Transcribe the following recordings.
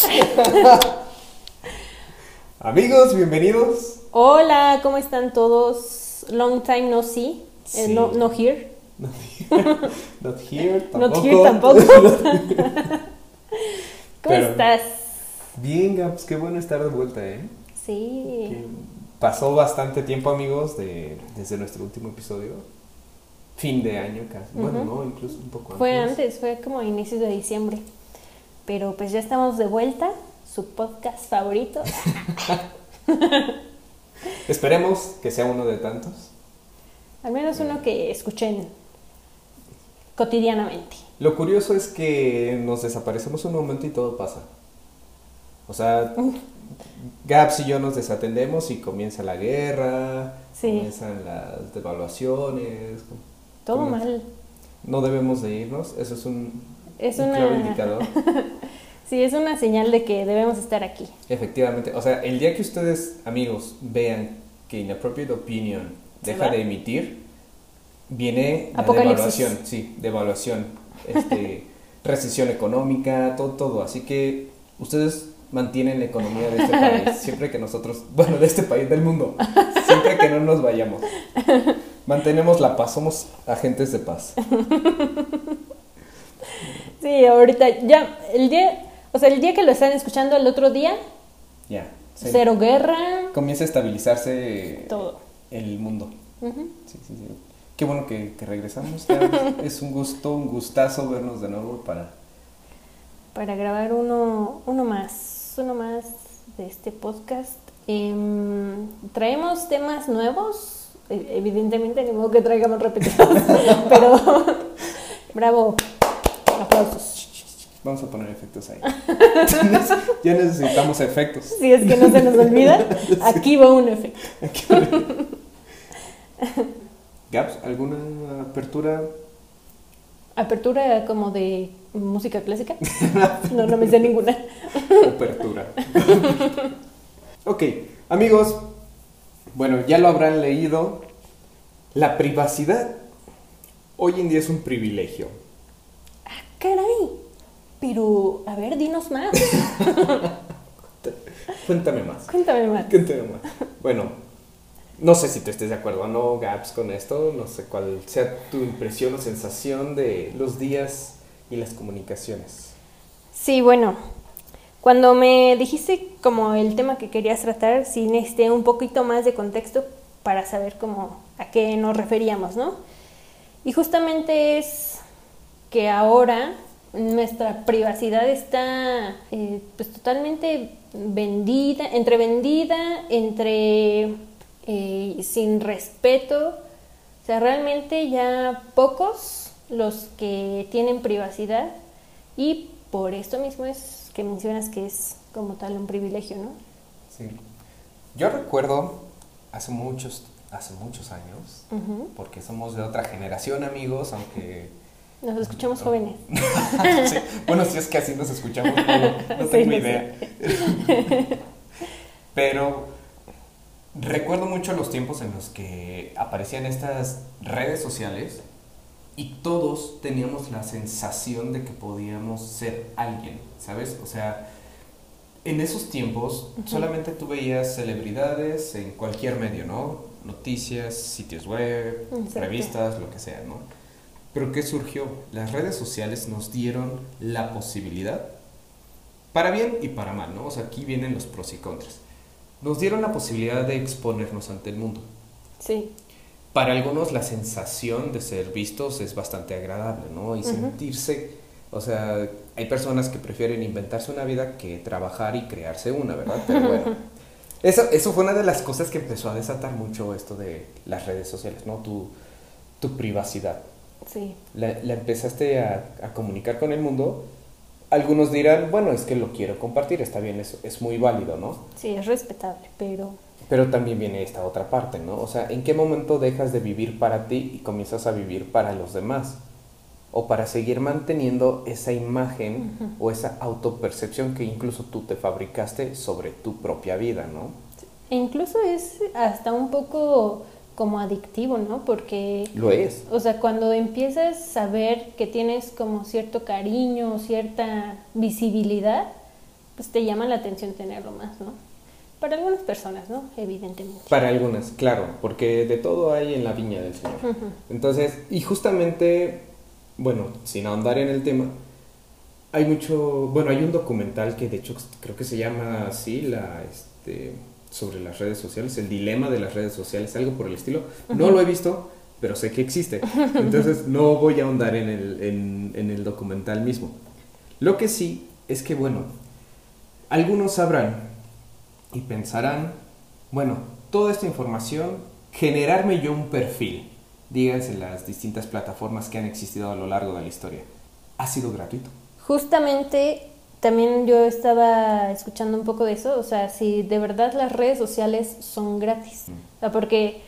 Amigos, bienvenidos. Hola, ¿cómo están todos? Long time no see. Eh, no, no here. Not here, not here tampoco. Not here tampoco. ¿Cómo Pero- estás? Bien, Gaps, qué bueno estar de vuelta, ¿eh? Sí. Que Pasó bastante tiempo, amigos, de, desde nuestro último episodio. Fin de año casi. Bueno, no, incluso un poco antes. Fue antes, fue como a inicios de diciembre. Pero pues ya estamos de vuelta. Su podcast favorito. Esperemos que sea uno de tantos. Al menos uno que escuchen cotidianamente. Lo curioso es que nos desaparecemos un momento y todo pasa. O sea, Gaps y yo nos desatendemos y comienza la guerra, Sí. comienzan las devaluaciones. Todo mal. No debemos de irnos, eso es un, Es un una- claro indicador. Sí, es una señal de que debemos estar aquí. Efectivamente, o sea, el día que ustedes, amigos, vean que Inappropriate Opinion ¿Se deja va? de emitir, viene la devaluación, sí, devaluación, este, recesión económica, todo, todo. Así que ustedes mantienen la economía de este país, siempre que nosotros, bueno, de este país, del mundo, siempre que no nos vayamos. Mantenemos la paz, somos agentes de paz. Sí, ahorita ya, el día, o sea, el día que lo están escuchando el otro día, Ya. sí. cero guerra, Comienza a estabilizarse todo. el mundo. Sí, sí, sí. Qué bueno que, que regresamos. es un gusto, un gustazo vernos de nuevo para... Para grabar uno, uno más, uno más de este podcast. Em, traemos temas nuevos, e- evidentemente, ni modo que traigamos repetidos, pero bravo, aplausos. Vamos a poner efectos ahí. ya necesitamos efectos. Si es que no se nos olvida, aquí va un efecto. Gaps, ¿alguna apertura? Apertura como de música clásica. No, no me sé ninguna. Apertura. ok, amigos. Bueno, ya lo habrán leído. La privacidad hoy en día es un privilegio. Pero, a ver, dinos más. Cuéntame más. Cuéntame más. Cuéntame más. Bueno, no sé si tú estés de acuerdo o no, Gaps, con esto. No sé cuál sea tu impresión o sensación de los días y las comunicaciones. Sí, bueno, cuando me dijiste como el tema que querías tratar, sí necesité un poquito más de contexto para saber cómo a qué nos referíamos, ¿no? Y justamente es que ahora nuestra privacidad está eh, pues totalmente vendida, entre vendida, entre eh, sin respeto. O sea, realmente ya pocos los que tienen privacidad y por esto mismo es que mencionas que es como tal un privilegio, ¿no? Sí. Yo recuerdo hace muchos, hace muchos años, porque somos de otra generación, amigos, aunque... Nos escuchamos jóvenes. Sí, Bueno, si es que así nos escuchamos, no, no tengo idea. Pero recuerdo mucho los tiempos en los que aparecían estas redes sociales y todos teníamos la sensación de que podíamos ser alguien, ¿sabes? O sea, en esos tiempos solamente tú veías celebridades en cualquier medio, ¿no? Noticias, sitios web, Exacto. revistas, lo que sea, ¿no? Pero ¿qué surgió? Las redes sociales nos dieron la posibilidad, para bien y para mal, ¿no? O sea, aquí vienen los pros y contras. Nos dieron la posibilidad de exponernos ante el mundo. Sí, Para algunos la sensación de ser vistos es bastante agradable, ¿no? Y sentirse, o sea, hay personas que prefieren inventarse una vida que trabajar y crearse una, ¿verdad? Pero bueno, eso, eso fue una de las cosas que empezó a desatar mucho esto de las redes sociales, ¿no? Tu, tu privacidad. Sí. La, la empezaste a, a comunicar con el mundo Algunos dirán, bueno, es que lo quiero compartir, está bien, es, es muy válido, ¿no? Sí, es respetable, pero Pero también viene esta otra parte, ¿no? O sea, ¿en qué momento dejas de vivir para ti y comienzas a vivir para los demás? O para seguir manteniendo esa imagen o esa autopercepción que incluso tú te fabricaste sobre tu propia vida, ¿no? e incluso es hasta un poco como adictivo, ¿no? Porque Lo es. O sea, cuando empiezas a ver que tienes como cierto cariño, cierta visibilidad, pues te llama la atención tenerlo más, ¿no? Para algunas personas, ¿no? Evidentemente. Para algunas, claro, porque de todo hay en la viña del Señor. Entonces, y justamente, bueno, sin ahondar en el tema, hay mucho, bueno, hay un documental que de hecho creo que se llama así, la, este, sobre las redes sociales, el dilema de las redes sociales, algo por el estilo. No lo he visto, pero sé que existe. Entonces no voy a ahondar en el, en, en el documental mismo. Lo que sí es que, bueno, algunos sabrán y pensarán, bueno, toda esta información, generarme yo un perfil, díganse las distintas plataformas que han existido a lo largo de la historia, ha sido gratuito. Justamente también yo estaba escuchando un poco de eso, o sea, si de verdad las redes sociales son gratis, o sea, porque,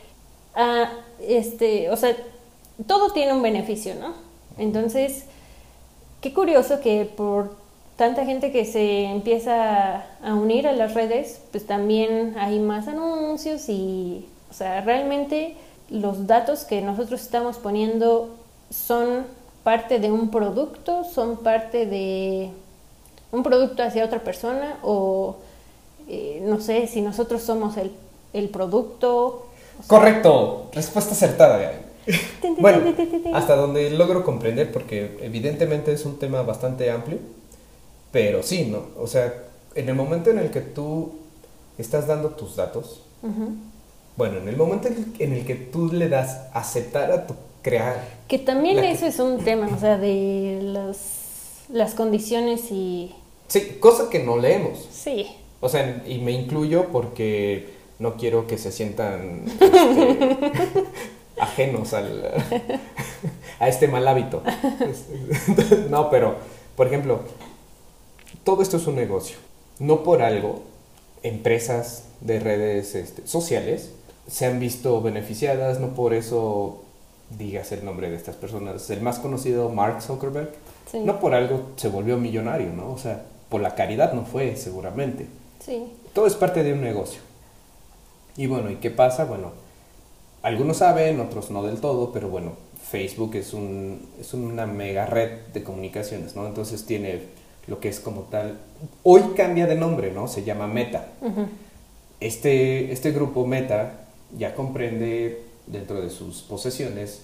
ah, este, o sea, todo tiene un beneficio, ¿no? Entonces, qué curioso que por tanta gente que se empieza a unir a las redes, pues también hay más anuncios y, o sea, realmente los datos que nosotros estamos poniendo son parte de un producto, son parte de un producto hacia otra persona o eh, no sé si nosotros somos el, el producto. o sea, Correcto, respuesta acertada. Bueno, hasta donde logro comprender, porque evidentemente es un tema bastante amplio, pero sí, ¿no? O sea, en el momento en el que tú estás dando tus datos, bueno, en el momento en el- que tú le das aceptar a tu crear, Que también que- eso es un tema, o sea, de las, las condiciones y... sí, cosa que no leemos. Sí, O sea, y me incluyo porque no quiero que se sientan este, ajenos al, a este mal hábito. No, pero, por ejemplo, todo esto es un negocio. No por algo, empresas de redes este, sociales se han visto beneficiadas, no por eso digas el nombre de estas personas. El más conocido, Mark Zuckerberg, sí, no por algo se volvió millonario, ¿no? O sea, por la caridad no fue, seguramente. sí. Todo es parte de un negocio. Y bueno, ¿y qué pasa? Bueno, algunos saben, otros no del todo, pero bueno, Facebook es, un, es una mega red de comunicaciones, ¿no? Entonces tiene lo que es como tal, hoy cambia de nombre, ¿no? Se llama Meta. Este, este grupo Meta ya comprende dentro de sus posesiones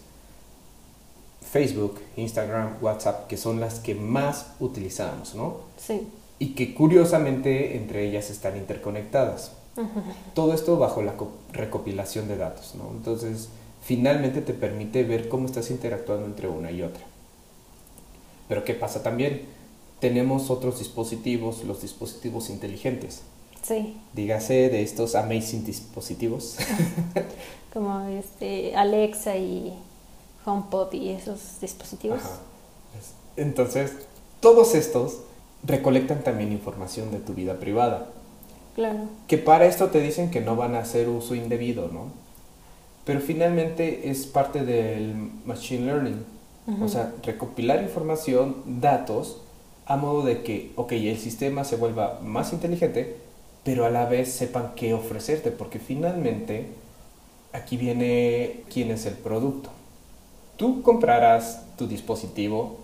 Facebook, Instagram, WhatsApp, que son las que más utilizamos, ¿no? Sí. Y que curiosamente entre ellas están interconectadas. Todo esto bajo la co- recopilación de datos, ¿no? Entonces, finalmente te permite ver cómo estás interactuando entre una y otra. Pero ¿qué pasa también? Tenemos otros dispositivos, los dispositivos inteligentes. Sí, Dígase de estos amazing dispositivos. como este Alexa y HomePod y esos dispositivos. Ajá. Entonces, todos estos recolectan también información de tu vida privada. Claro. Que para esto te dicen que no van a hacer uso indebido, ¿no? Pero finalmente es parte del machine learning. Ujú. O sea, recopilar información, datos, a modo de que, ok, el sistema se vuelva más inteligente, pero a la vez sepan qué ofrecerte, porque finalmente aquí viene quién es el producto. Tú comprarás tu dispositivo,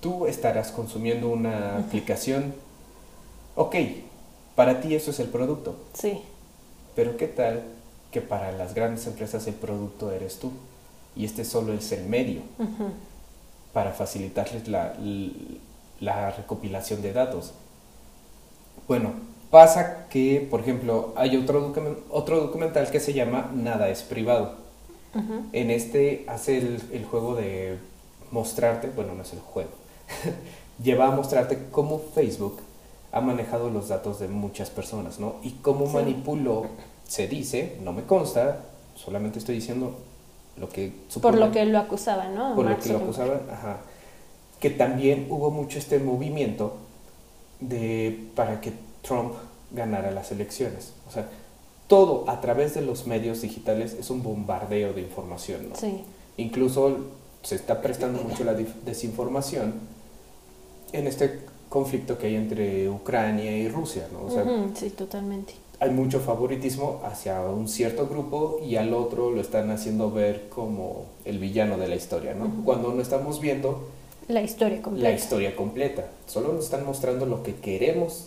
tú estarás consumiendo una aplicación, ok, para ti eso es el producto, Sí, pero ¿qué tal que para las grandes empresas el producto eres tú? Y este solo es el medio para facilitarles la, la recopilación de datos. Bueno, pasa que, por ejemplo, hay otro, otro documental que se llama Nada es privado. En este hace el, el juego de mostrarte, bueno, no es el juego, lleva a mostrarte cómo Facebook ha manejado los datos de muchas personas, ¿no? Y cómo Sí. manipuló, se dice, no me consta, solamente estoy diciendo lo que Por lo que lo acusaba, ¿no? por lo que lo acusaban, ajá, que también hubo mucho este movimiento de para que Trump ganara las elecciones. O sea, todo a través de los medios digitales es un bombardeo de información, ¿no? Sí. Incluso se está prestando mucho la desinformación en este conflicto que hay entre Ucrania y Rusia, ¿no? O sea, sí, totalmente. hay mucho favoritismo hacia un cierto grupo y al otro lo están haciendo ver como el villano de la historia, ¿no? Cuando no estamos viendo La historia completa. la historia completa, solo nos están mostrando lo que queremos,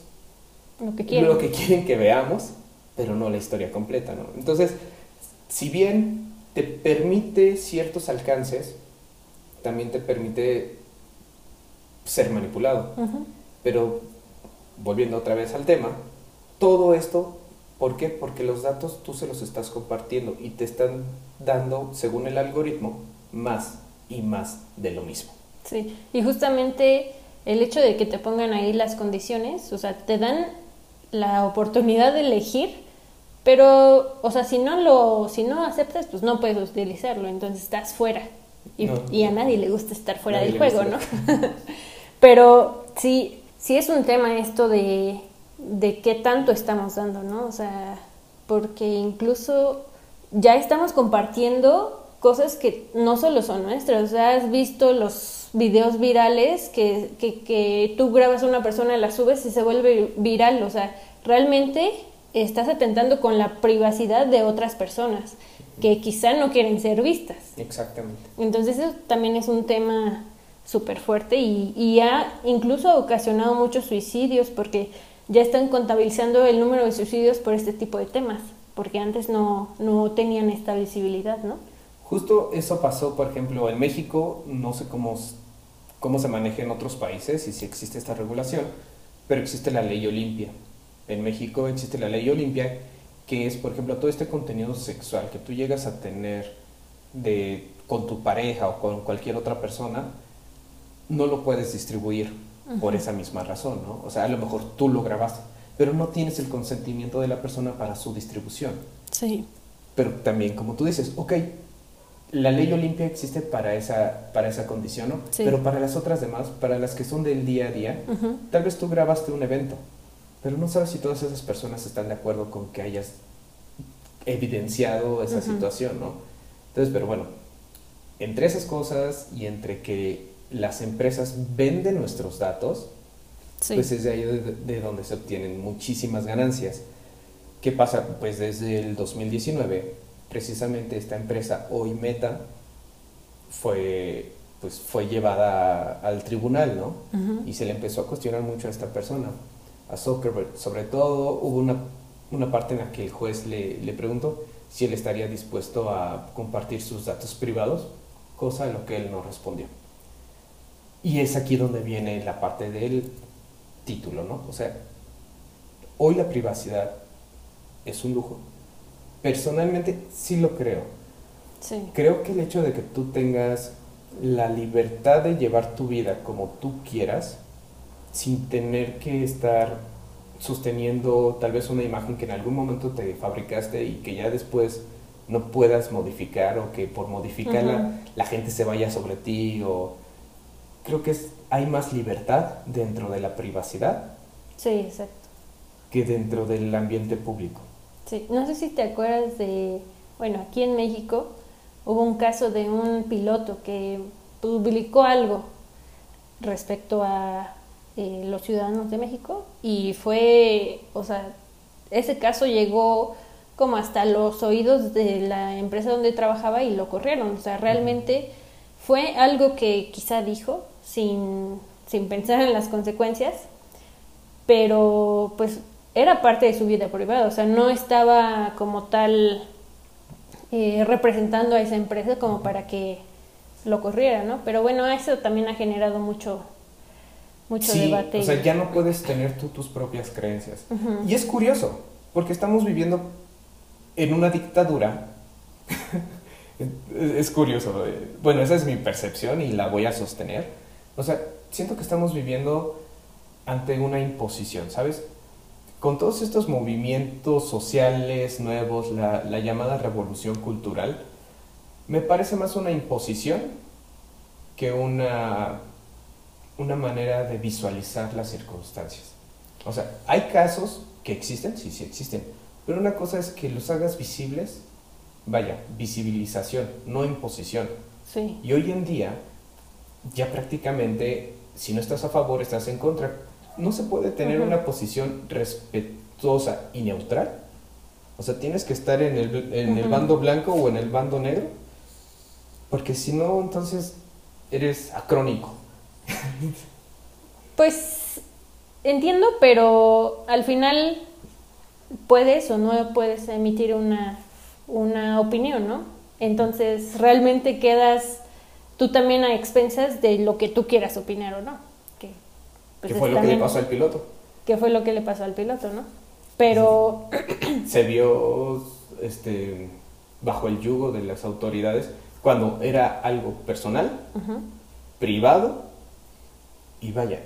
Lo que quieren. lo que quieren que veamos, pero no la historia completa, ¿no? Entonces, si bien te permite ciertos alcances, también te permite ser manipulado. Pero volviendo otra vez al tema, todo esto, ¿por qué? Porque los datos tú se los estás compartiendo y te están dando, según el algoritmo, más y más de lo mismo. Sí, y justamente el hecho de que te pongan ahí las condiciones, o sea, te dan la oportunidad de elegir, pero, o sea, si no lo, si no aceptas, pues no puedes utilizarlo, entonces estás fuera. Y, No. y a nadie le gusta estar fuera del juego, ¿no? pero sí, sí es un tema esto de, de qué tanto estamos dando, ¿no? O sea, porque incluso ya estamos compartiendo cosas que no solo son nuestras. O sea, has visto los videos virales que, que, que tú grabas a una persona, la subes y se vuelve viral. O sea, realmente estás atentando con la privacidad de otras personas que quizá no quieren ser vistas. Exactamente. Entonces eso también es un tema súper fuerte y, ha incluso ocasionado muchos suicidios porque ya están contabilizando el número de suicidios por este tipo de temas, porque antes no, no tenían esta visibilidad, ¿no? Justo eso pasó, por ejemplo, en México, no sé cómo, cómo se maneja en otros países y si existe esta regulación, pero existe la ley Olimpia. En México existe la ley Olimpia, que es, por ejemplo, todo este contenido sexual que tú llegas a tener de, con tu pareja o con cualquier otra persona, no lo puedes distribuir por esa misma razón, ¿no? O sea, a lo mejor tú lo grabaste, pero no tienes el consentimiento de la persona para su distribución. Sí. Pero también, como tú dices, ok, la ley Olimpia existe para esa, para esa condición, ¿no? Sí. Pero para las otras demás, para las que son del día a día, tal vez tú grabaste un evento, pero no sabes si todas esas personas están de acuerdo con que hayas evidenciado esa situación, ¿no? Entonces, pero bueno, entre esas cosas y entre que las empresas venden nuestros datos, Sí. pues es de ahí de, de donde se obtienen muchísimas ganancias. ¿Qué pasa? Pues desde el 2019, precisamente esta empresa, hoy Meta, fue, pues fue llevada al tribunal, ¿no? Y se le empezó a cuestionar mucho a esta persona, a Zuckerberg. Sobre todo hubo una, una parte en la que el juez le, le preguntó si él estaría dispuesto a compartir sus datos privados, cosa a lo que él no respondió. Y es aquí donde viene la parte del título, ¿no? O sea, hoy la privacidad es un lujo. Personalmente sí lo creo. Sí. Creo que el hecho de que tú tengas la libertad de llevar tu vida como tú quieras, sin tener que estar sosteniendo tal vez una imagen que en algún momento te fabricaste y que ya después no puedas modificar o que por modificarla la gente se vaya sobre ti o creo que es, hay más libertad dentro de la privacidad Sí, exacto. que dentro del ambiente público. Sí, no sé si te acuerdas de, bueno, aquí en México hubo un caso de un piloto que publicó algo respecto a eh, los ciudadanos de México y fue, o sea, ese caso llegó como hasta los oídos de la empresa donde trabajaba y lo corrieron, o sea, realmente fue algo que quizá dijo sin, sin pensar en las consecuencias, pero pues era parte de su vida privada, o sea, no estaba como tal eh, representando a esa empresa como para que lo corriera, ¿no? Pero bueno, eso también ha generado mucho, mucho Sí, debate. o sea, ya no puedes tener tú tus propias creencias. Y es curioso, porque estamos viviendo en una dictadura. es, es curioso, eh, bueno, esa es mi percepción y la voy a sostener. O sea, siento que estamos viviendo ante una imposición, ¿sabes? Con todos estos movimientos sociales nuevos, la, la llamada revolución cultural, me parece más una imposición que una, una manera de visualizar las circunstancias. O sea, hay casos que existen, sí, sí existen, pero una cosa es que los hagas visibles, vaya, visibilización, no imposición. Sí. Y hoy en día, ya prácticamente, si no estás a favor, estás en contra. No se puede tener una posición respetuosa y neutral. O sea, tienes que estar en el, en el bando blanco o en el bando negro. Porque si no, entonces eres acrónico. Pues entiendo, pero al final puedes o no puedes emitir una, una opinión, ¿no? Entonces realmente quedas tú también a expensas de lo que tú quieras opinar o no. Que, pues, ¿Qué fue lo que le pasó al piloto? ¿Qué fue lo que le pasó al piloto, no? Pero Se vio este, bajo el yugo de las autoridades cuando era algo personal, privado y vaya,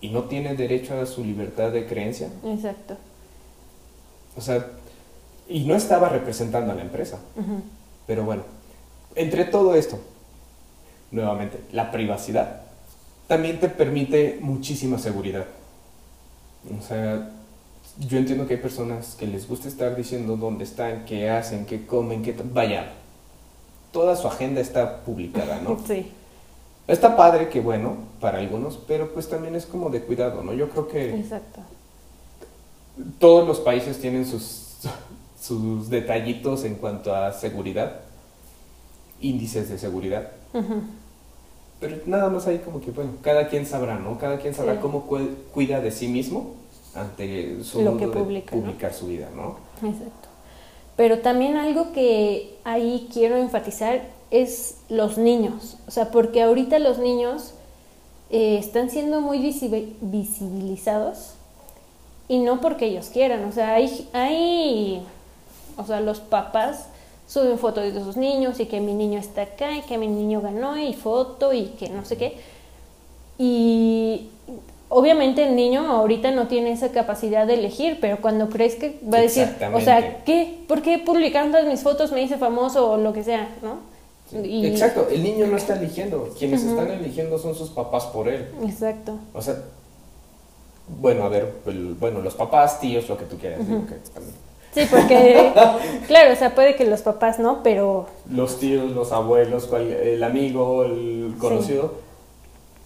y no tiene derecho a su libertad de creencia. exacto. O sea, y no estaba representando a la empresa. Pero bueno, entre todo esto, nuevamente, la privacidad también te permite muchísima seguridad. O sea, yo entiendo que hay personas que les gusta estar diciendo dónde están, qué hacen, qué comen, qué... Vaya, toda su agenda está publicada, ¿no? Sí, Está padre que bueno, para algunos, pero pues también es como de cuidado, ¿no? Yo creo que exacto. todos los países tienen sus, sus detallitos en cuanto a seguridad, índices de seguridad, ujú, pero nada más ahí como que, bueno, cada quien sabrá, ¿no? Cada quien sabrá Sí. cómo cu- cuida de sí mismo ante su Lo mundo que de publicar su vida, ¿no? Exacto. Pero también algo que ahí quiero enfatizar es los niños. O sea, porque ahorita los niños eh, están siendo muy visibi- visibilizados y no porque ellos quieran. O sea, hay, hay, o sea, los papás suben fotos de sus niños y que mi niño está acá y que mi niño ganó y foto y que no sé qué. Y obviamente el niño ahorita no tiene esa capacidad de elegir, pero cuando crezca va a decir, o sea, ¿qué? ¿Por qué publicaron todas mis fotos me hice famoso o lo que sea, ¿no? Y- Exacto, el niño no está eligiendo, quienes están eligiendo son sus papás por él. Exacto. O sea, bueno, a ver, el- bueno, los papás, tíos, lo que tú quieras. digo que también. Sí, porque, claro, o sea, puede que los papás no, pero los tíos, los abuelos, cual- el amigo, el conocido,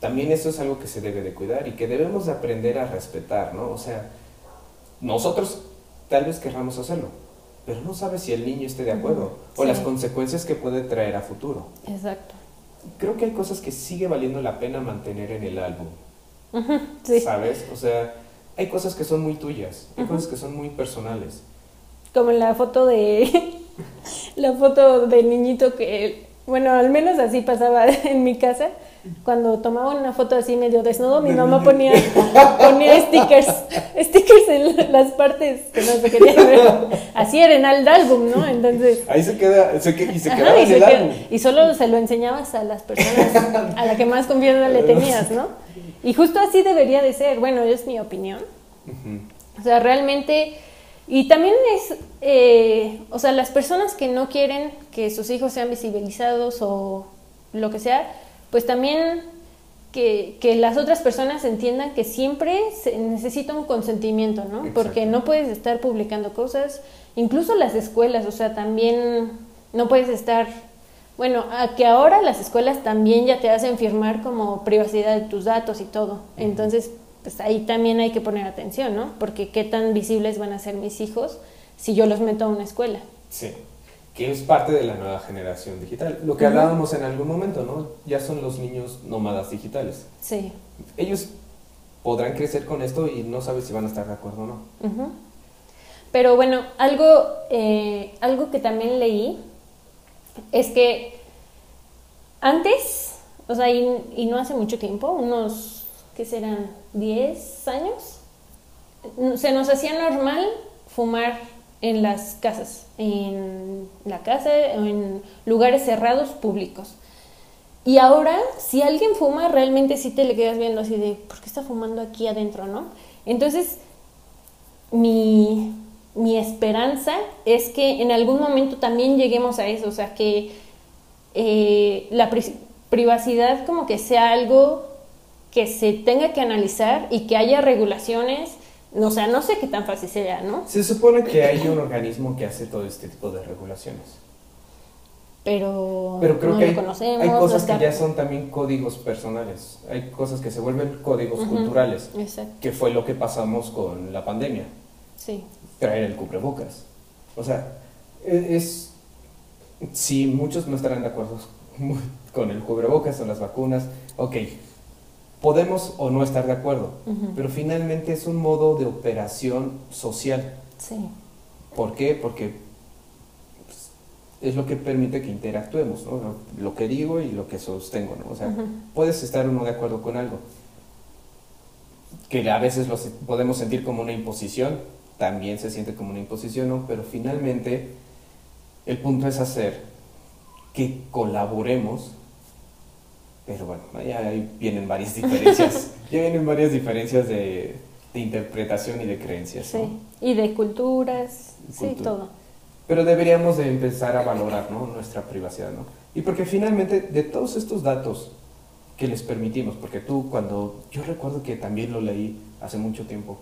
también eso es algo que se debe de cuidar y que debemos de aprender a respetar, ¿no? O sea, nosotros tal vez querramos hacerlo, pero no sabes si el niño esté de acuerdo o Sí. las consecuencias que puede traer a futuro. exacto. Creo que hay cosas que sigue valiendo la pena mantener en el álbum, Ujú, Sí, ¿sabes? O sea, hay cosas que son muy tuyas, hay cosas que son muy personales. Como la foto de la foto del niñito que, bueno, al menos así pasaba en mi casa. Cuando tomaba una foto así medio desnudo, mi mamá ponía, ponía stickers, stickers en las partes que no se querían ver. Así era en el álbum, ¿no? Entonces, Ahí se queda, se y se Ajá, quedaba y, en se el qued- álbum. y solo se lo enseñabas a las personas a la que más confianza le tenías, ¿no? Y justo así debería de ser, bueno, es mi opinión. O sea, realmente, y también es, eh, o sea, las personas que no quieren que sus hijos sean visibilizados o lo que sea, pues también que, que las otras personas entiendan que siempre se necesita un consentimiento, ¿no? Porque no puedes estar publicando cosas, incluso las escuelas, o sea, también no puedes estar, bueno, a que ahora las escuelas también ya te hacen firmar como privacidad de tus datos y todo. Entonces, pues ahí también hay que poner atención, ¿no? Porque qué tan visibles van a ser mis hijos si yo los meto a una escuela. Sí, que es parte de la nueva generación digital. Lo que hablábamos en algún momento, ¿no? Ya son los niños nómadas digitales. Sí. Ellos podrán crecer con esto y no sabes si van a estar de acuerdo o no. Pero bueno, algo, eh, algo que también leí es que antes, o sea, y, y no hace mucho tiempo, unos, ¿qué serán? ¿10 años? Se nos hacía normal fumar en las casas, en la casa o en lugares cerrados públicos. Y ahora, si alguien fuma, realmente sí te le quedas viendo así de, ¿por qué está fumando aquí adentro, no? Entonces, mi, mi esperanza es que en algún momento también lleguemos a eso, o sea, que eh, la pri- privacidad como que sea algo que se tenga que analizar y que haya regulaciones O sea, no sé qué tan fácil sea, ¿no? Se supone que hay un organismo que hace todo este tipo de regulaciones. Pero, Pero creo no que lo hay, conocemos. hay cosas que ya son también códigos personales. Hay cosas que se vuelven códigos Ujú. culturales, Exacto, que fue lo que pasamos con la pandemia. sí. traer el cubrebocas. O sea, e- es... Si muchos no estarán de acuerdo con el cubrebocas o las vacunas, ok, podemos o no estar de acuerdo, Ujú. pero finalmente es un modo de operación social. Sí, ¿Por qué? Porque pues, es lo que permite que interactuemos, ¿no? Lo, lo que digo y lo que sostengo, ¿no? O sea, Ujú. puedes estar o no de acuerdo con algo, que a veces lo se- podemos sentir como una imposición, también se siente como una imposición, ¿no? Pero finalmente el punto es hacer que colaboremos, pero bueno, ya ahí vienen varias diferencias, ya vienen varias diferencias de, de interpretación y de creencias, ¿no? sí. Y de culturas, sí, Cultura. todo. Pero deberíamos de empezar a valorar ¿no? nuestra privacidad, ¿no? Y porque finalmente de todos estos datos que les permitimos, porque tú cuando, yo recuerdo que también lo leí hace mucho tiempo,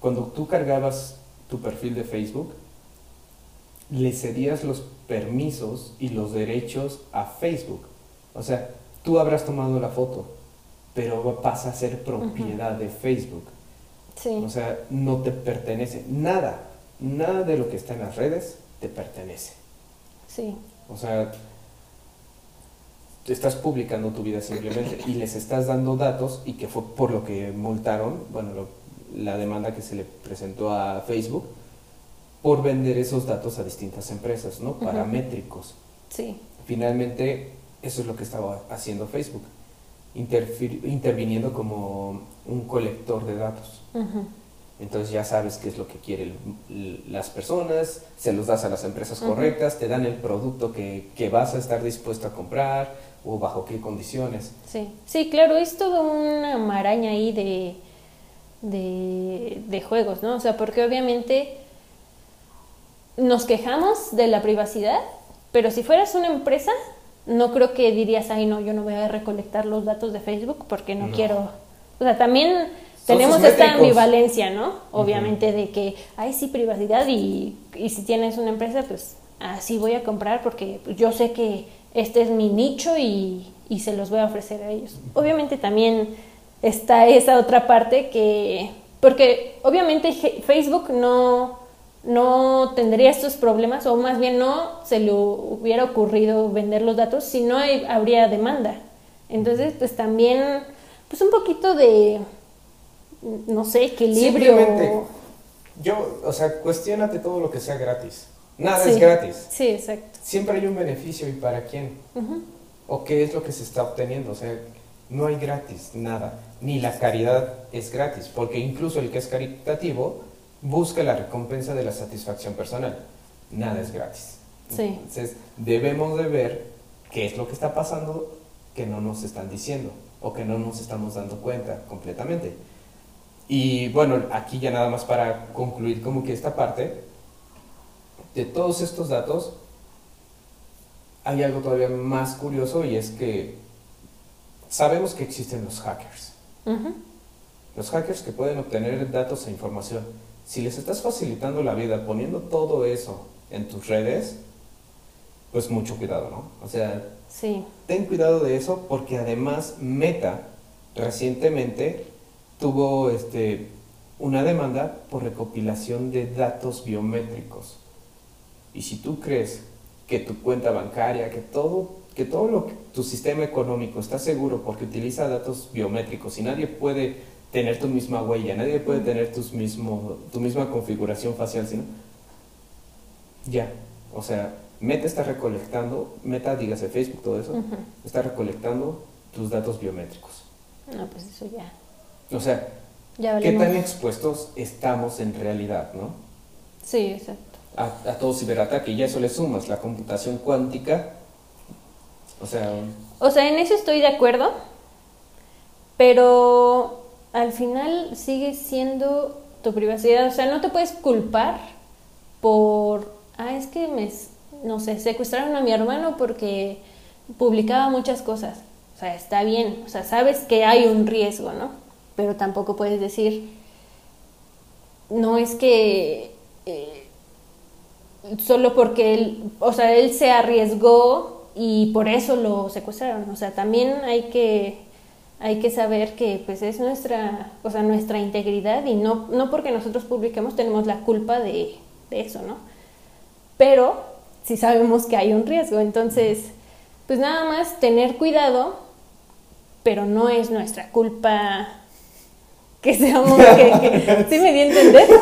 cuando tú cargabas tu perfil de Facebook, le cedías los permisos y los derechos a Facebook. O sea, tú habrás tomado la foto, pero pasa a ser propiedad de Facebook. Sí, O sea, no te pertenece. Nada, nada de lo que está en las redes te pertenece. sí, O sea, te estás publicando tu vida simplemente y les estás dando datos y que fue por lo que multaron, bueno, lo- la demanda que se le presentó a Facebook por vender esos datos a distintas empresas, ¿no? Paramétricos. sí, Finalmente, eso es lo que estaba haciendo Facebook, interviniendo como un colector de datos. Entonces ya sabes qué es lo que quieren las personas, se los das a las empresas correctas, te dan el producto que, que vas a estar dispuesto a comprar o bajo qué condiciones. sí. Sí, claro, es toda una maraña ahí de, de, de juegos, ¿no? O sea, porque obviamente nos quejamos de la privacidad, pero si fueras una empresa, no creo que dirías, ay, no, yo no voy a recolectar los datos de Facebook porque no, No. quiero. O sea, también tenemos esta ambivalencia, ¿no? Obviamente de que, ay, sí, privacidad y, y si tienes una empresa, pues así voy a comprar porque yo sé que este es mi nicho y, y se los voy a ofrecer a ellos. Obviamente también está esa otra parte que, porque obviamente Facebook no, no tendría estos problemas o más bien no se le hubiera ocurrido vender los datos si no hay- habría demanda. Entonces, pues también, pues un poquito de, no sé, equilibrio. Simplemente, yo, o sea, cuestionate todo lo que sea gratis. Nada Sí. es gratis. Sí, exacto. Siempre hay un beneficio y para quién. ¿O qué es lo que se está obteniendo? O sea, no hay gratis, nada. Ni la caridad es gratis, porque incluso el que es caritativo busca la recompensa de la satisfacción personal. Nada es gratis. Sí. Entonces, debemos de ver qué es lo que está pasando que no nos están diciendo o que no nos estamos dando cuenta completamente. Y bueno, aquí ya nada más para concluir como que esta parte, de todos estos datos, hay algo todavía más curioso y es que sabemos que existen los hackers. Los hackers que pueden obtener datos e información. Si les estás facilitando la vida poniendo todo eso en tus redes, pues mucho cuidado, ¿no? O sea, Sí. ten cuidado de eso porque además Meta recientemente tuvo este, una demanda por recopilación de datos biométricos. Y si tú crees que tu cuenta bancaria, que todo, que todo lo que, tu sistema económico está seguro porque utiliza datos biométricos y nadie puede tener tu misma huella, nadie puede tener tus mismo, tu misma configuración facial, sino ya, o sea, Meta está recolectando, Meta, dígase Facebook, todo eso, está recolectando tus datos biométricos. No, pues eso ya. O sea, Ya ¿qué tan expuestos estamos en realidad, no? Sí, exacto. A, a todo ciberataque, y a eso le sumas la computación cuántica, o sea, O sea, en eso estoy de acuerdo, pero al final sigue siendo tu privacidad. O sea, no te puedes culpar por, ah, es que me, no sé, secuestraron a mi hermano porque publicaba muchas cosas. O sea, está bien, o sea, sabes que hay un riesgo, ¿no? Pero tampoco puedes decir, no es que eh, solo porque él, o sea, él se arriesgó y por eso lo secuestraron. O sea, también hay que hay que saber que pues es nuestra, o sea, nuestra integridad y no, no porque nosotros publiquemos tenemos la culpa de, de eso, ¿no? Pero si sabemos que hay un riesgo, entonces, pues nada más tener cuidado, pero no es nuestra culpa que seamos, que, ¿sí me di a entender?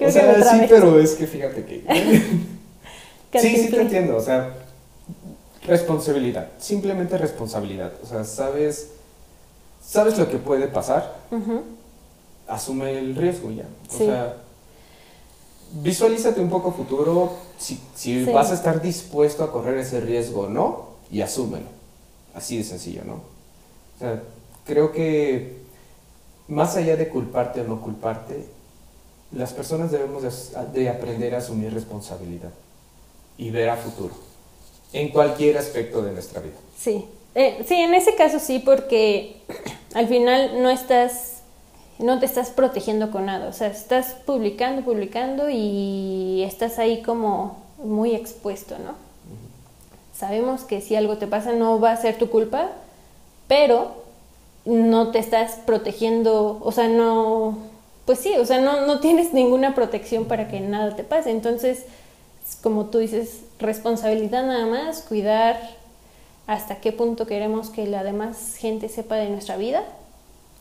o sea, sí, pero es que fíjate que... sí, sí te entiendo, o sea, responsabilidad, simplemente responsabilidad, o sea, sabes, sabes lo que puede pasar, asume el riesgo ya, o sea, visualízate un poco futuro, si, si vas a estar dispuesto a correr ese riesgo o no, y asúmelo, así de sencillo, ¿no? O sea, creo que más allá de culparte o no culparte, las personas debemos de, aprender a asumir responsabilidad y ver a futuro, en cualquier aspecto de nuestra vida. Sí, eh, sí, en ese caso sí, porque al final no estás, no te estás protegiendo con nada, o sea, estás publicando, publicando y estás ahí como muy expuesto, ¿no? Sabemos que si algo te pasa no va a ser tu culpa, pero no te estás protegiendo, o sea, no, pues sí, o sea, no, no tienes ninguna protección para que nada te pase. Entonces, como tú dices, responsabilidad nada más, cuidar hasta qué punto queremos que la demás gente sepa de nuestra vida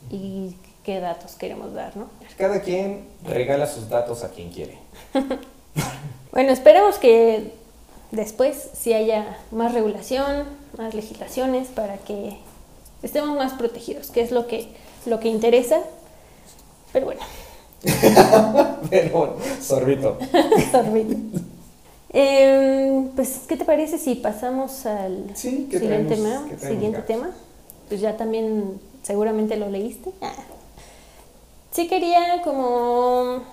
y qué datos queremos dar, ¿no? Cada quien regala sus datos a quien quiere. bueno, esperemos que después sí haya más regulación, más legislaciones para que estemos más protegidos, que es lo que, lo que interesa. Pero bueno. Pero, sorbito. sorbito. Em, pues, ¿qué te parece si pasamos al siguiente, tema, siguiente tema? Pues ya también seguramente lo leíste. Ah. Sí quería como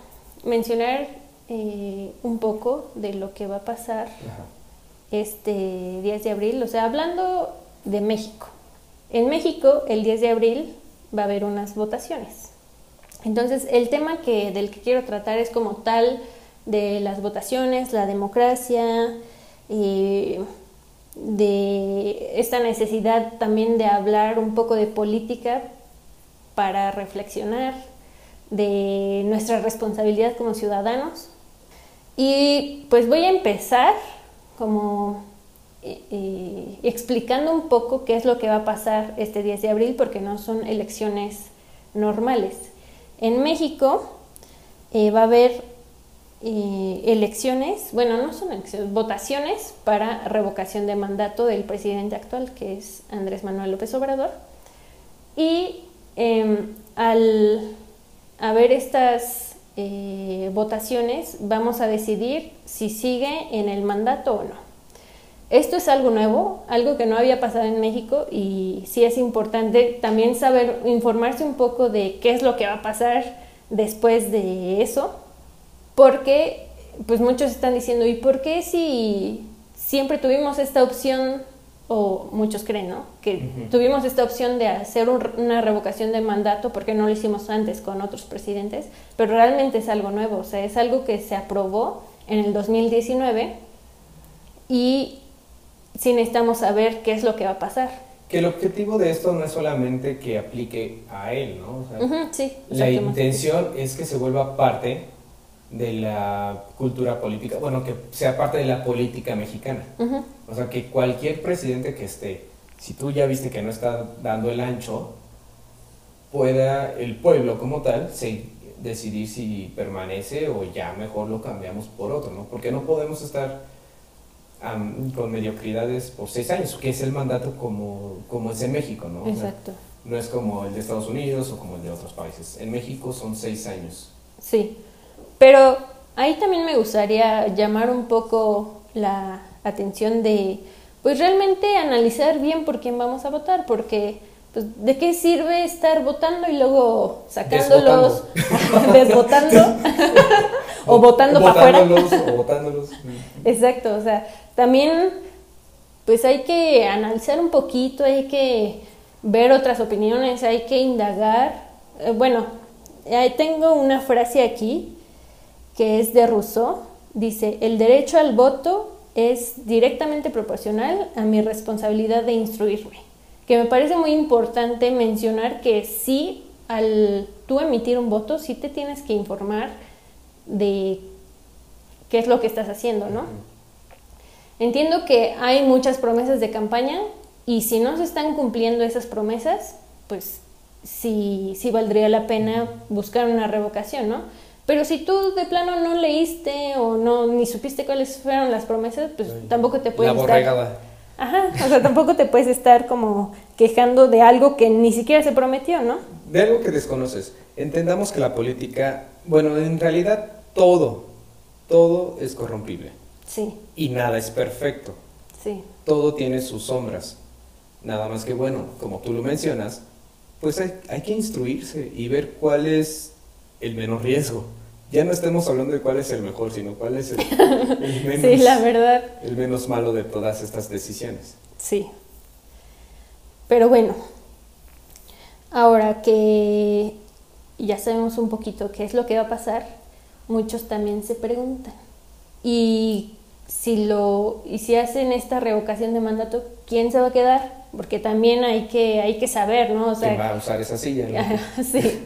mencionar eh, un poco de lo que va a pasar este 10 de abril, o sea, hablando de México. En México, el 10 de abril, va a haber unas votaciones. Entonces, el tema que, del que quiero tratar es como tal de las votaciones, la democracia, eh, de esta necesidad también de hablar un poco de política para reflexionar de nuestra responsabilidad como ciudadanos. Y pues voy a empezar como explicando un poco qué es lo que va a pasar este 10 de abril, porque no son elecciones normales. En México eh, va a haber elecciones, bueno, no son elecciones, votaciones para revocación de mandato del presidente actual, que es Andrés Manuel López Obrador. Y em, al haber estas eh, votaciones, vamos a decidir si sigue en el mandato o no. Esto es algo nuevo, algo que no había pasado en México y sí es importante también saber, informarse un poco de qué es lo que va a pasar después de eso, porque pues muchos están diciendo, ¿y por qué si siempre tuvimos esta opción, o muchos creen, ¿no? Que tuvimos esta opción de hacer una revocación de mandato, porque no lo hicimos antes con otros presidentes? Pero realmente es algo nuevo, o sea, es algo que se aprobó en el 2019 y si necesitamos saber qué es lo que va a pasar. Que el objetivo de esto no es solamente que aplique a él, ¿no? sí, la intención es que se vuelva parte de la cultura política, bueno, que sea parte de la política mexicana. O sea, que cualquier presidente que esté, si tú ya viste que no está dando el ancho, pueda el pueblo como tal decidir si permanece o ya mejor lo cambiamos por otro, ¿no? Porque no podemos estar con mediocridades por seis años, que es el mandato como, como es en México, ¿no? Exacto. no es como el de Estados Unidos o como el de otros países. En México son seis años. Sí, pero ahí también me gustaría llamar un poco la atención de, pues realmente analizar bien por quién vamos a votar, porque pues, ¿de qué sirve estar votando y luego sacándolos, desvotando, o, votando para afuera? o votándolos. Exacto, o sea, también pues hay que analizar un poquito, hay que ver otras opiniones, hay que indagar. Eh, bueno, eh, tengo una frase aquí que es de Rousseau. Dice, el derecho al voto es directamente proporcional a mi responsabilidad de instruirme. Que me parece muy importante mencionar que sí, al tú emitir un voto, sí te tienes que informar de qué es lo que estás haciendo, ¿no? Entiendo que hay muchas promesas de campaña y si no se están cumpliendo esas promesas, pues sí, sí valdría la pena buscar una revocación, ¿no? Pero si tú de plano no leíste o no ni supiste cuáles fueron las promesas, pues tampoco te puedes La borregada. Ajá, o sea, tampoco te puedes estar como quejando de algo que ni siquiera se prometió, ¿no? De algo que desconoces. Entendamos que la política, bueno, en realidad todo, todo es corrompible. Sí, Y nada es perfecto. sí, Todo tiene sus sombras. Nada más que bueno, como tú lo mencionas, pues hay, hay que instruirse y ver cuál es el menor riesgo. Ya no estemos hablando de cuál es el mejor, sino cuál es el, el menos, sí, la verdad, el menos malo de todas estas decisiones. sí. Pero bueno, ahora que ya sabemos un poquito qué es lo que va a pasar, muchos también se preguntan. Y si lo y si hacen esta revocación de mandato, ¿quién se va a quedar? Porque también hay que hay que saber, ¿no? O ¿Quién va sea, a usar esa silla? no? sí.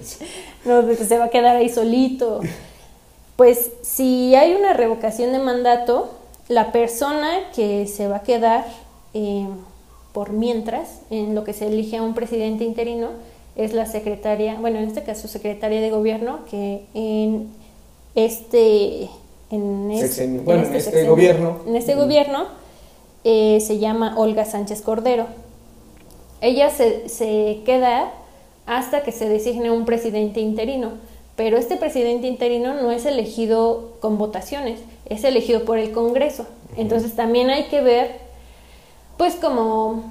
No, pues se va a quedar ahí solito. Pues si hay una revocación de mandato, la persona que se va a quedar eh, por mientras, en lo que se elige a un presidente interino, es la secretaria, bueno, en este caso secretaria de gobierno, que en este, en es- Sexenio. Bueno, en este sexenio- gobierno. en este gobierno eh, se llama Olga Sánchez Cordero. Ella se, se queda hasta que se designe un presidente interino, pero este presidente interino no es elegido con votaciones, es elegido por el Congreso. Entonces también hay que ver, pues como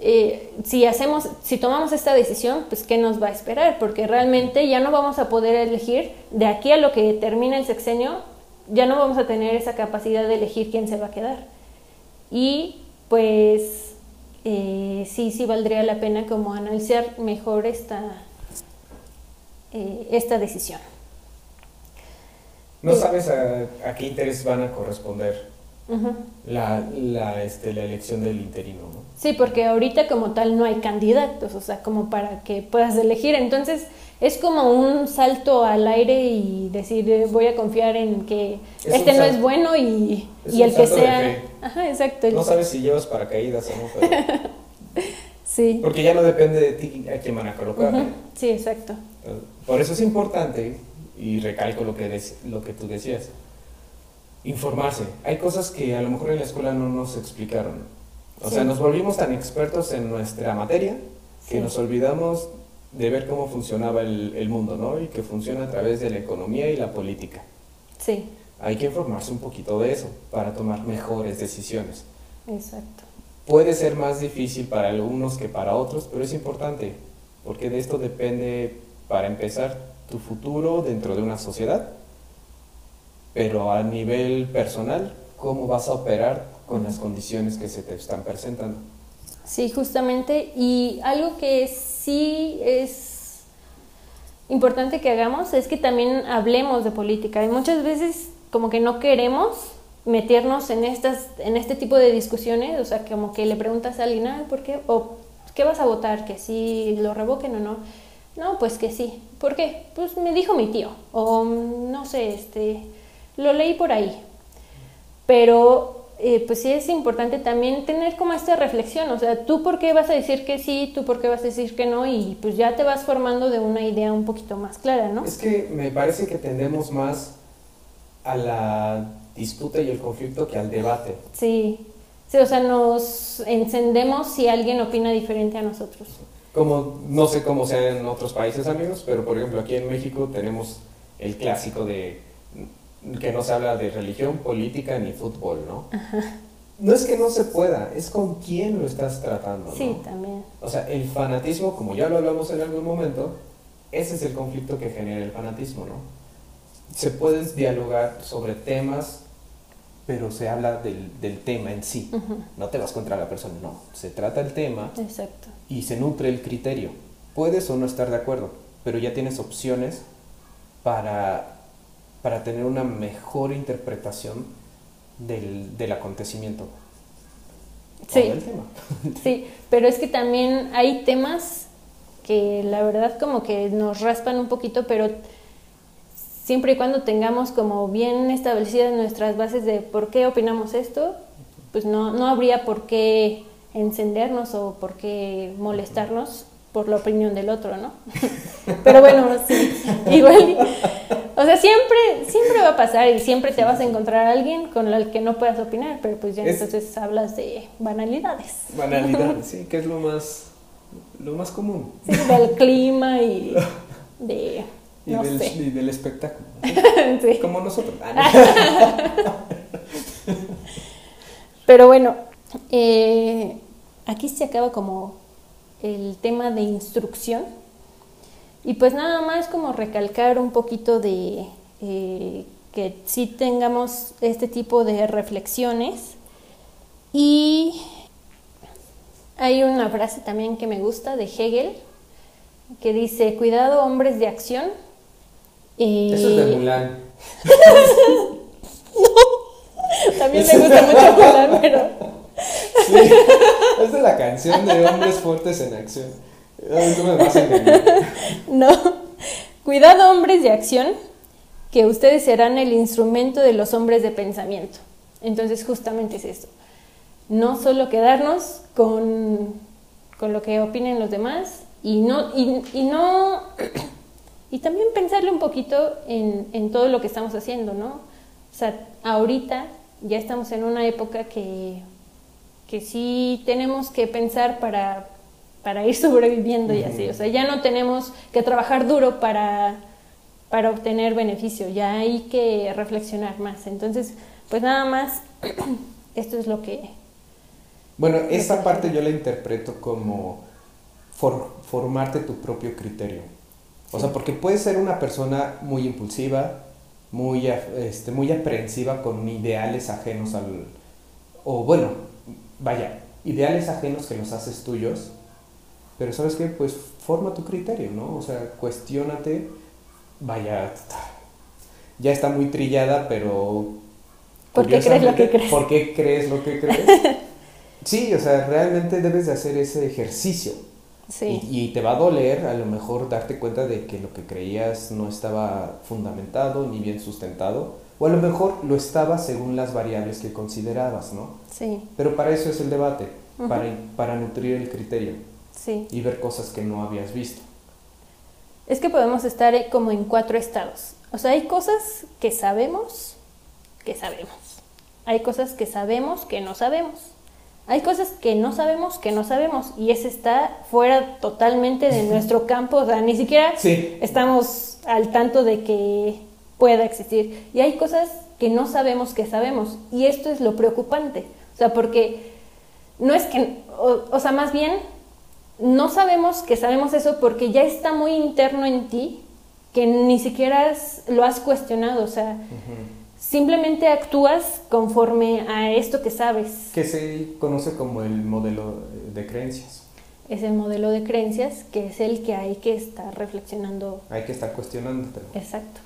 eh, si hacemos, si tomamos esta decisión, pues qué nos va a esperar, porque realmente ya no vamos a poder elegir de aquí a lo que termine el sexenio, ya no vamos a tener esa capacidad de elegir quién se va a quedar. Y pues eh, sí, sí valdría la pena como analizar mejor esta, eh, esta decisión. No sabes a, a qué interés van a corresponder la, la, este, la elección del interino, ¿no? Sí, porque ahorita como tal no hay candidatos, o sea, como para que puedas elegir. Entonces es como un salto al aire y decir, eh, voy a confiar en que Es este no es bueno y, es y el que sea... Ajá, exacto. No sabes si llevas paracaídas o no, pero- Sí. porque ya no depende de ti a quién van a colocar. Ujú, Sí, exacto. Por eso es importante, y recalco lo que, des- lo que tú decías, informarse. Hay cosas que a lo mejor en la escuela no nos explicaron. O Sí. sea, nos volvimos tan expertos en nuestra materia que Sí. nos olvidamos de ver cómo funcionaba el, el mundo, ¿no? Y que funciona a través de la economía y la política. Sí, Hay que informarse un poquito de eso para tomar mejores decisiones. exacto. Puede ser más difícil para algunos que para otros, pero es importante, porque de esto depende, para empezar, tu futuro dentro de una sociedad, pero a nivel personal, cómo vas a operar con las condiciones que se te están presentando. Sí, justamente. Y algo que sí es importante que hagamos es que también hablemos de política. Y muchas veces como que no queremos meternos en estas en este tipo de discusiones, o sea, como que le preguntas a alguien, "Ah, ¿por qué? O ¿qué vas a votar? ¿Que sí lo revoquen o no? No, pues que sí. ¿Por qué? Pues me dijo mi tío. O no sé, este, lo leí por ahí. Pero eh, pues sí es importante también tener como esta reflexión, o sea, tú por qué vas a decir que sí, tú por qué vas a decir que no, y pues ya te vas formando de una idea un poquito más clara, ¿no? Es que me parece que tendemos más a la disputa y el conflicto que al debate. Sí, sí, o sea, nos encendemos si alguien opina diferente a nosotros. Como no sé cómo sea en otros países, amigos, pero por ejemplo aquí en México tenemos el clásico de que no se habla de religión, política ni fútbol, ¿no? No es que no se pueda, es con quién lo estás tratando, ¿no? Sí, también. O sea, el fanatismo, como ya lo hablamos en algún momento, ese es el conflicto que genera el fanatismo, ¿no? Se puede dialogar sobre temas, pero se habla del, del tema en sí. No te vas contra la persona, no. Se trata el tema Exacto. y se nutre el criterio. Puedes o no estar de acuerdo, pero ya tienes opciones para, para tener una mejor interpretación del, del acontecimiento. o Sí. del tema. Sí, pero es que también hay temas que la verdad como que nos raspan un poquito, pero siempre y cuando tengamos como bien establecidas nuestras bases de por qué opinamos esto, pues no, no habría por qué encendernos o por qué molestarnos por la opinión del otro, ¿no? Pero bueno, sí, igual, o sea, siempre, siempre va a pasar y siempre te vas a encontrar a alguien con el que no puedas opinar, pero pues ya Es- entonces hablas de banalidades. Banalidad, sí, que es lo más, lo más común. Sí, del clima y de, Y, no del, sé. y del espectáculo. Sí. Como nosotros. Ah, Pero bueno, eh, aquí se acaba como el tema de instrucción. Y pues nada más como recalcar un poquito de eh, que sí tengamos este tipo de reflexiones. Y hay una frase también que me gusta de Hegel que dice, cuidado hombres de acción. no. Eso es de Mulan. También me gusta mucho Mulan, pero... Sí, es de la canción de Hombres Fuertes en Acción. No. Cuidado, hombres de acción, que ustedes serán el instrumento de los hombres de pensamiento. Entonces, justamente es esto. No solo quedarnos con, con lo que opinen los demás y no. Y, y no y también pensarle un poquito en, en todo lo que estamos haciendo, ¿no? O sea, ahorita ya estamos en una época que, que sí tenemos que pensar para, para ir sobreviviendo y así. O sea, ya no tenemos que trabajar duro para, para obtener beneficio, ya hay que reflexionar más. Entonces, pues nada más, esto es lo que... Bueno, esta parte yo la interpreto como for- formarte tu propio criterio. O sea, porque puedes ser una persona muy impulsiva, muy, este, muy aprensiva con ideales ajenos al... O bueno, vaya, ideales ajenos que los haces tuyos, pero sabes qué, pues forma tu criterio, ¿no? O sea, cuestiónate, vaya, ya está muy trillada, pero... ¿Por qué crees lo que crees? ¿Por qué crees lo que crees? Sí, o sea, realmente debes de hacer ese ejercicio. Sí, Y, y te va a doler a lo mejor darte cuenta de que lo que creías no estaba fundamentado ni bien sustentado. O a lo mejor lo estaba según las variables que considerabas, ¿no? sí, Pero para eso es el debate, para, para nutrir el criterio sí. y ver cosas que no habías visto. Es que podemos estar eh, como en cuatro estados. O sea, hay cosas que sabemos que sabemos. Hay cosas que sabemos que no sabemos. Hay cosas que no sabemos que no sabemos. Y ese está fuera totalmente de nuestro campo. O sea, ni siquiera Sí. estamos al tanto de que pueda existir. Y hay cosas que no sabemos que sabemos. Y esto es lo preocupante. O sea, porque no es que, o, o sea, más bien no sabemos que sabemos eso porque ya está muy interno en ti que ni siquiera has- lo has cuestionado. O sea, simplemente actúas conforme a esto que sabes. Que se conoce como el modelo de creencias. Es el modelo de creencias que es el que hay que estar reflexionando. Hay que estar cuestionándotelo. Exacto.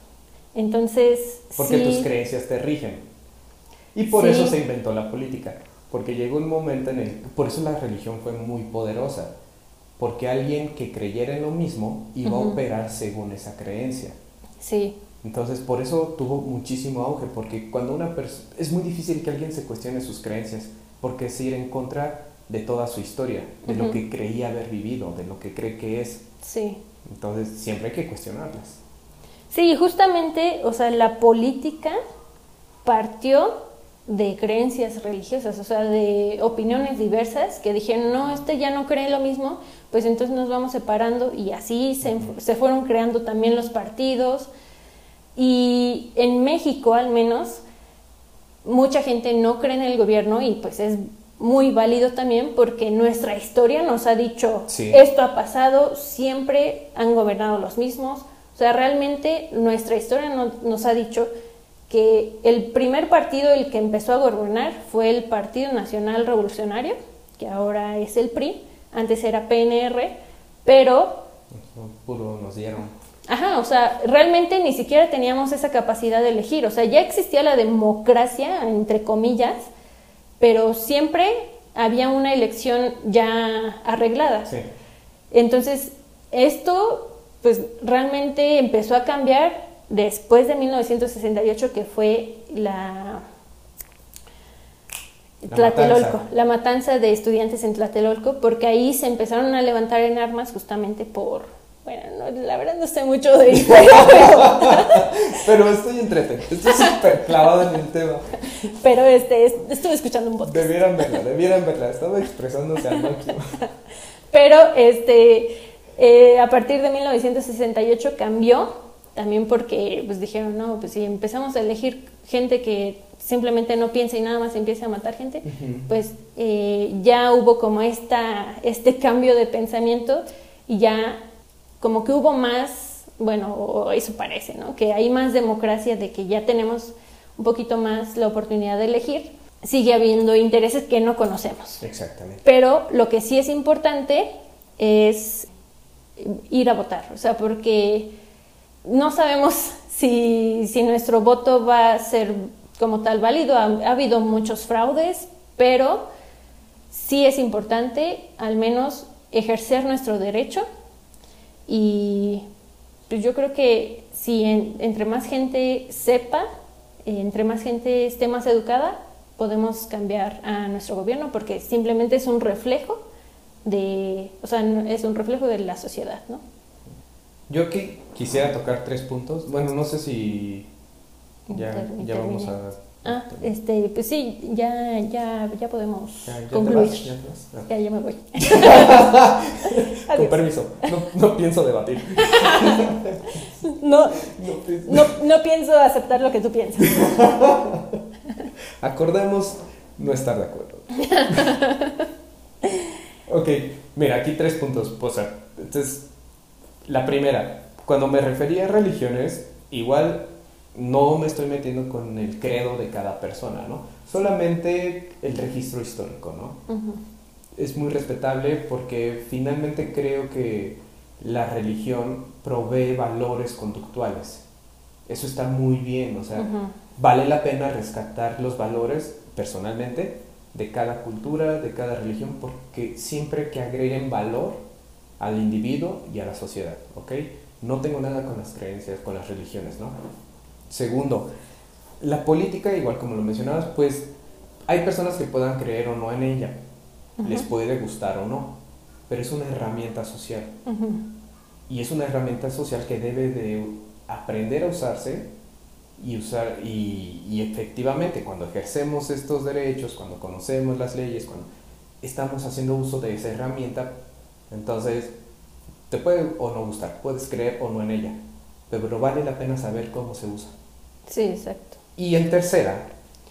Entonces, Porque sí, tus creencias te rigen. Y por Sí. eso se inventó la política. Porque llegó un momento en el... Por eso la religión fue muy poderosa. Porque alguien que creyera en lo mismo iba a operar según esa creencia. sí, Entonces, por eso tuvo muchísimo auge, porque cuando una persona... Es muy difícil que alguien se cuestione sus creencias, porque es ir en contra de toda su historia, de lo que creía haber vivido, de lo que cree que es. sí. Entonces, siempre hay que cuestionarlas. Sí, justamente, o sea, la política partió de creencias religiosas, o sea, de opiniones diversas que dijeron, no, este ya no cree lo mismo, pues entonces nos vamos separando y así se, se fueron creando también los partidos. Y en México, al menos, mucha gente no cree en el gobierno y pues es muy válido también porque nuestra historia nos ha dicho Sí. esto ha pasado, siempre han gobernado los mismos. O sea, realmente nuestra historia no- nos ha dicho que el primer partido el que empezó a gobernar fue el Partido Nacional Revolucionario, que ahora es el PRI, antes era PNR, pero Puro nos dieron. Ajá, o sea, realmente ni siquiera teníamos esa capacidad de elegir, o sea, ya existía la democracia, entre comillas, pero siempre había una elección ya arreglada. Sí. Entonces, esto pues realmente empezó a cambiar después de 1968, que fue la La Tlatelolco, matanza. la matanza de estudiantes en Tlatelolco, porque ahí se empezaron a levantar en armas justamente por, bueno, no, la verdad no sé mucho de historia, pero, Pero estoy entretenido, estoy súper clavado en el tema. pero, este, es- estuve escuchando un podcast. Debieran verla, debieran verla. Estaba expresándose al máximo. Pero este, eh, a partir de 1968 cambió, también porque pues dijeron, no, pues si empezamos a elegir gente que simplemente no piensa y nada más empieza a matar gente, pues eh, ya hubo como esta, este cambio de pensamiento y ya como que hubo más, bueno, eso parece, ¿no? Que hay más democracia de que ya tenemos un poquito más la oportunidad de elegir. Sigue habiendo intereses que no conocemos. Exactamente. Pero lo que sí es importante es ir a votar, o sea, porque no sabemos si, si nuestro voto va a ser como tal válido. Ha, ha habido muchos fraudes, pero sí es importante al menos ejercer nuestro derecho y pues yo creo que si en- entre más gente sepa, eh, entre más gente esté más educada, podemos cambiar a nuestro gobierno porque simplemente es un reflejo de, o sea, es un reflejo de la sociedad, ¿no? Yo aquí quisiera tocar tres puntos. Bueno, no sé si ya, ya vamos a... Ah, este, pues sí, ya, ya, ya podemos Ya, ya concluir. vas, ya. Ah. Ya, ya me voy. Con permiso, no, no pienso debatir. No, No no, no pienso aceptar lo que tú piensas. Acordemos no estar de acuerdo. ok, mira, aquí tres puntos. O sea, entonces, la primera, cuando me refería a religiones, igual no me estoy metiendo con el credo de cada persona, ¿no? Solamente el registro histórico, ¿no? Ujú. es muy respetable porque finalmente creo que la religión provee valores conductuales. Eso está muy bien, o sea, vale la pena rescatar los valores personalmente de cada cultura, de cada religión, porque siempre que agreguen valor al individuo y a la sociedad, ¿ok? No tengo nada con las creencias, con las religiones, ¿no? Segundo, la política, igual como lo mencionabas, pues hay personas que puedan creer o no en ella, les puede gustar o no, pero es una herramienta social y es una herramienta social que debe de aprender a usarse y usar y, y efectivamente cuando ejercemos estos derechos, cuando conocemos las leyes, cuando estamos haciendo uso de esa herramienta, entonces te puede o no gustar, puedes creer o no en ella, pero vale la pena saber cómo se usa. Sí, exacto. Y en tercera,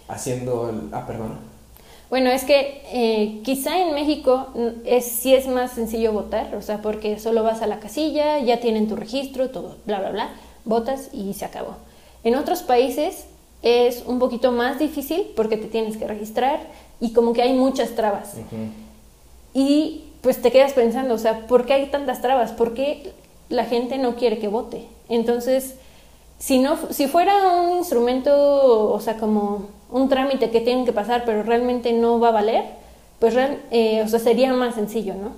haciendo el... Ah, perdón. Bueno, es que eh, quizá en México mm, es, sí es más sencillo votar, o sea, porque solo vas a la casilla, ya tienen tu registro, todo, bla, bla, bla, votas y se acabó. En otros países es un poquito más difícil porque te tienes que registrar y como que hay muchas trabas. Y pues te quedas pensando, o sea, ¿por qué hay tantas trabas? ¿Por qué la gente no quiere que vote? Entonces, si, no, si fuera un instrumento, o sea, como un trámite que tienen que pasar, pero realmente no va a valer, pues eh, o sea, sería más sencillo, ¿no?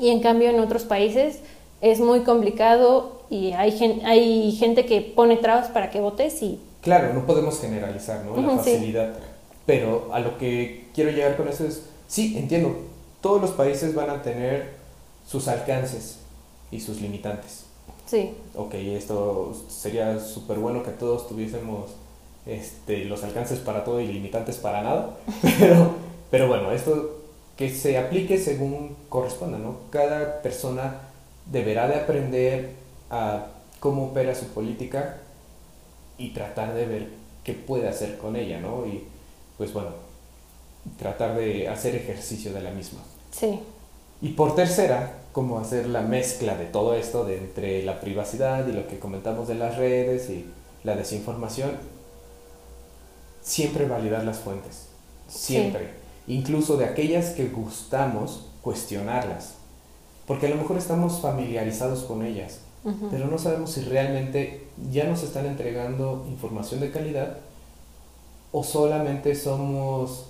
Y en cambio en otros países es muy complicado y hay, gen- hay gente que pone trabas para que votes y Claro, no podemos generalizar, ¿no? La facilidad. Pero a lo que quiero llegar con eso es, sí, entiendo, todos los países van a tener sus alcances y sus limitantes. sí, Ok, esto sería súper bueno que todos tuviésemos este, los alcances para todo y limitantes para nada. Pero, pero bueno, esto que se aplique según corresponda, ¿no? Cada persona deberá de aprender a cómo opera su política y tratar de ver qué puede hacer con ella, ¿no? Y pues bueno, tratar de hacer ejercicio de la misma. sí, Y por tercera, cómo hacer la mezcla de todo esto, de entre la privacidad y lo que comentamos de las redes y la desinformación, siempre validar las fuentes, siempre, incluso de aquellas que gustamos, cuestionarlas, porque a lo mejor estamos familiarizados con ellas, pero no sabemos si realmente ya nos están entregando información de calidad o solamente somos,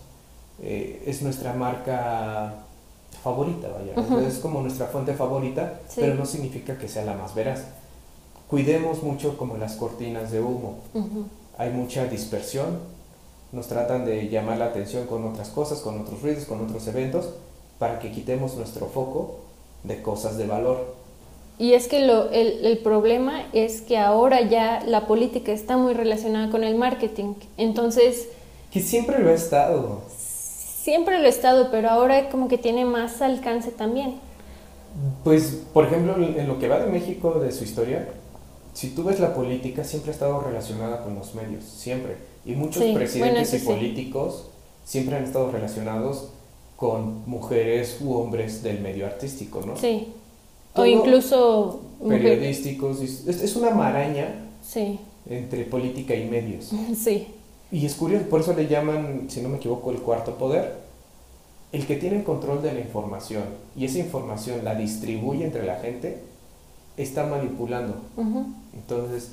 eh, es nuestra marca favorita, vaya, es como nuestra fuente favorita, Sí. pero no significa que sea la más veraz. Cuidemos mucho como las cortinas de humo, hay mucha dispersión, nos tratan de llamar la atención con otras cosas, con otros ruidos, con otros eventos, para que quitemos nuestro foco de cosas de valor. Y es que lo, el, el problema es que ahora ya la política está muy relacionada con el marketing. Entonces, Que siempre lo ha estado. Siempre lo he estado, pero ahora como que tiene más alcance también. Pues, por ejemplo, en lo que va de México, de su historia, si tú ves la política, siempre ha estado relacionada con los medios, siempre. Y muchos Sí, presidentes bueno, y sí. políticos siempre han estado relacionados con mujeres u hombres del medio artístico, ¿no? Sí. Todo- o incluso... Periodísticos, es, es una maraña Sí, entre política y medios. sí. Y es curioso, por eso le llaman, si no me equivoco, el cuarto poder. El que tiene el control de la información y esa información la distribuye entre la gente, está manipulando. Entonces,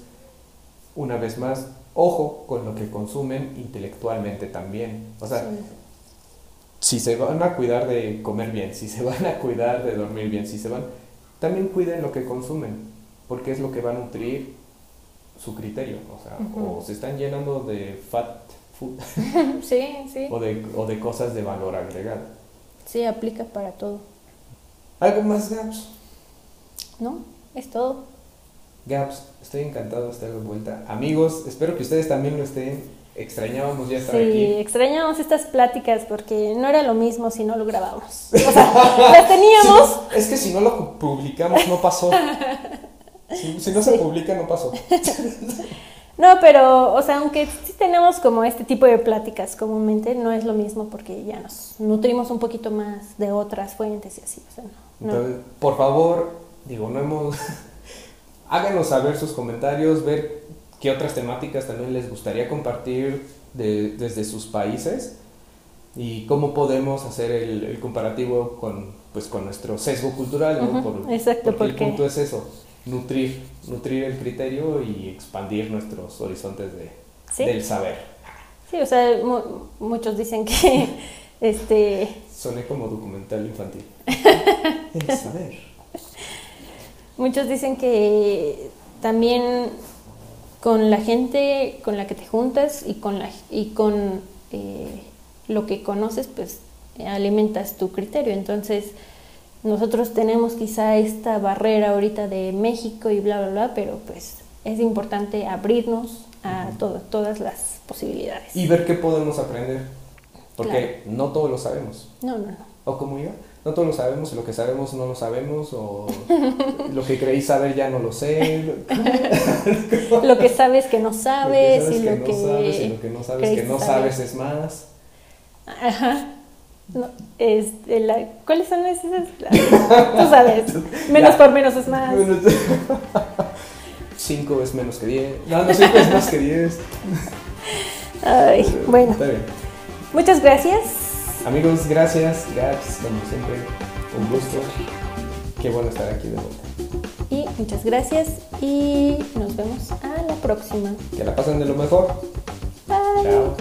una vez más, ojo con lo que consumen intelectualmente también. O sea, Sí. si se van a cuidar de comer bien, si se van a cuidar de dormir bien, si se van, también cuiden lo que consumen, porque es lo que va a nutrir su criterio. O sea, o se están llenando de fat food Sí, sí. o de, o de cosas de valor agregado. Sí, aplica para todo. ¿Algo más, Gaps? ¿No? Es todo. Gaps, estoy encantado de estar de vuelta. Amigos, espero que ustedes también lo estén. Extrañábamos ya estar Sí, aquí. extrañamos estas pláticas porque no era lo mismo si no lo grabábamos. O sea, las teníamos, Si no- es que si no lo publicamos, no pasó. Si, si no se publica, no pasó. No, pero, o sea, aunque sí tenemos como este tipo de pláticas comúnmente, no es lo mismo porque ya nos nutrimos un poquito más de otras fuentes y así. O sea, no. no. Entonces, por favor, digo, no hemos. Háganos saber sus comentarios, ver qué otras temáticas también les gustaría compartir de- desde sus países y cómo podemos hacer el, el comparativo con, pues, con nuestro sesgo cultural, ¿no? Ujú, exacto, porque, porque- el punto es eso, nutrir, nutrir el criterio y expandir nuestros horizontes de, Sí. del saber. Sí, o sea, mu- muchos dicen que, este, Soné como documental infantil. el saber. muchos dicen que también con la gente con la que te juntas y con la y con eh, lo que conoces, pues alimentas tu criterio. Entonces, nosotros tenemos quizá esta barrera ahorita de México y bla, bla, bla, pero pues es importante abrirnos a todo- todas las posibilidades. Y ver qué podemos aprender. Porque no todo lo sabemos. No, no, no. O como yo, no todo lo sabemos, y lo que sabemos no lo sabemos, o lo que creí saber ya no lo sé. Lo que sabes que no sabes, lo que y lo no que, sabes y lo que no sabes que creíste no saber. sabes es más. Ajá. No, este, la- ¿Cuáles son esas? Tú sabes. Menos La- por menos es más. 5 es menos que 10. No, no, 5 es más que 10. Ay, bueno. Está bien. Muchas gracias. Amigos, gracias. Gaps, como siempre, un gusto. Qué bueno estar aquí de vuelta. Y muchas gracias. Y nos vemos a la próxima. Que la pasen de lo mejor. Bye. Chao.